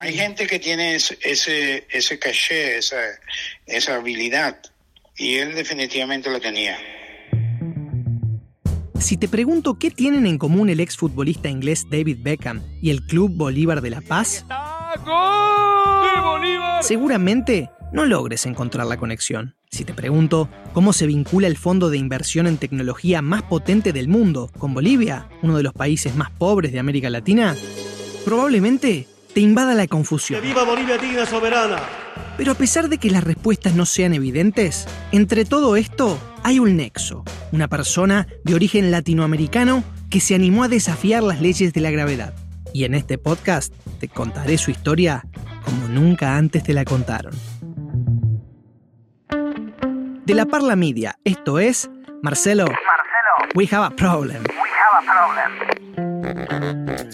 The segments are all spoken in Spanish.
Hay gente que tiene ese, ese caché, esa, esa habilidad, y él definitivamente lo tenía. Si te pregunto qué tienen en común el exfutbolista inglés David Beckham y el Club Bolívar de La Paz, seguramente no logres encontrar la conexión. Si te pregunto cómo se vincula el fondo de inversión en tecnología más potente del mundo con Bolivia, uno de los países más pobres de América Latina, probablemente te invada la confusión. ¡Que viva Bolivia digna soberana! Pero a pesar de que las respuestas no sean evidentes, entre todo esto hay un nexo, una persona de origen latinoamericano que se animó a desafiar las leyes de la gravedad. Y en este podcast te contaré su historia como nunca antes te la contaron. De la Parla Media, esto es Marcelo. Marcelo, We have a problem. we have a problem.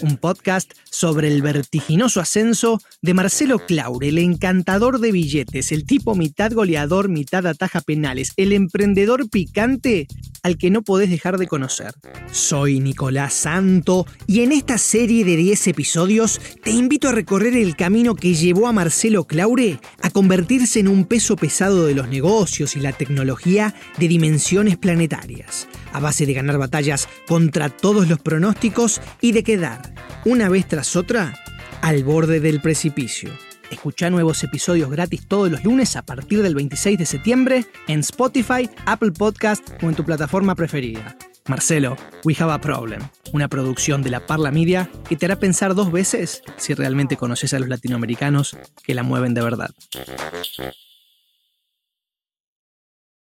Un podcast sobre el vertiginoso ascenso de Marcelo Claure, el encantador de billetes, el tipo mitad goleador, mitad ataja penales, el emprendedor picante al que no podés dejar de conocer. Soy Nicolás Santo y en esta serie de 10 episodios te invito a recorrer el camino que llevó a Marcelo Claure a convertirse en un peso pesado de los negocios y la tecnología de dimensiones planetarias, a base de ganar batallas contra todos los pronósticos y de quedar, una vez tras otra, al borde del precipicio. Escucha nuevos episodios gratis todos los lunes a partir del 26 de septiembre en Spotify, Apple Podcast o en tu plataforma preferida. Marcelo, We Have a Problem, una producción de la Parla Media que te hará pensar dos veces si realmente conoces a los latinoamericanos que la mueven de verdad.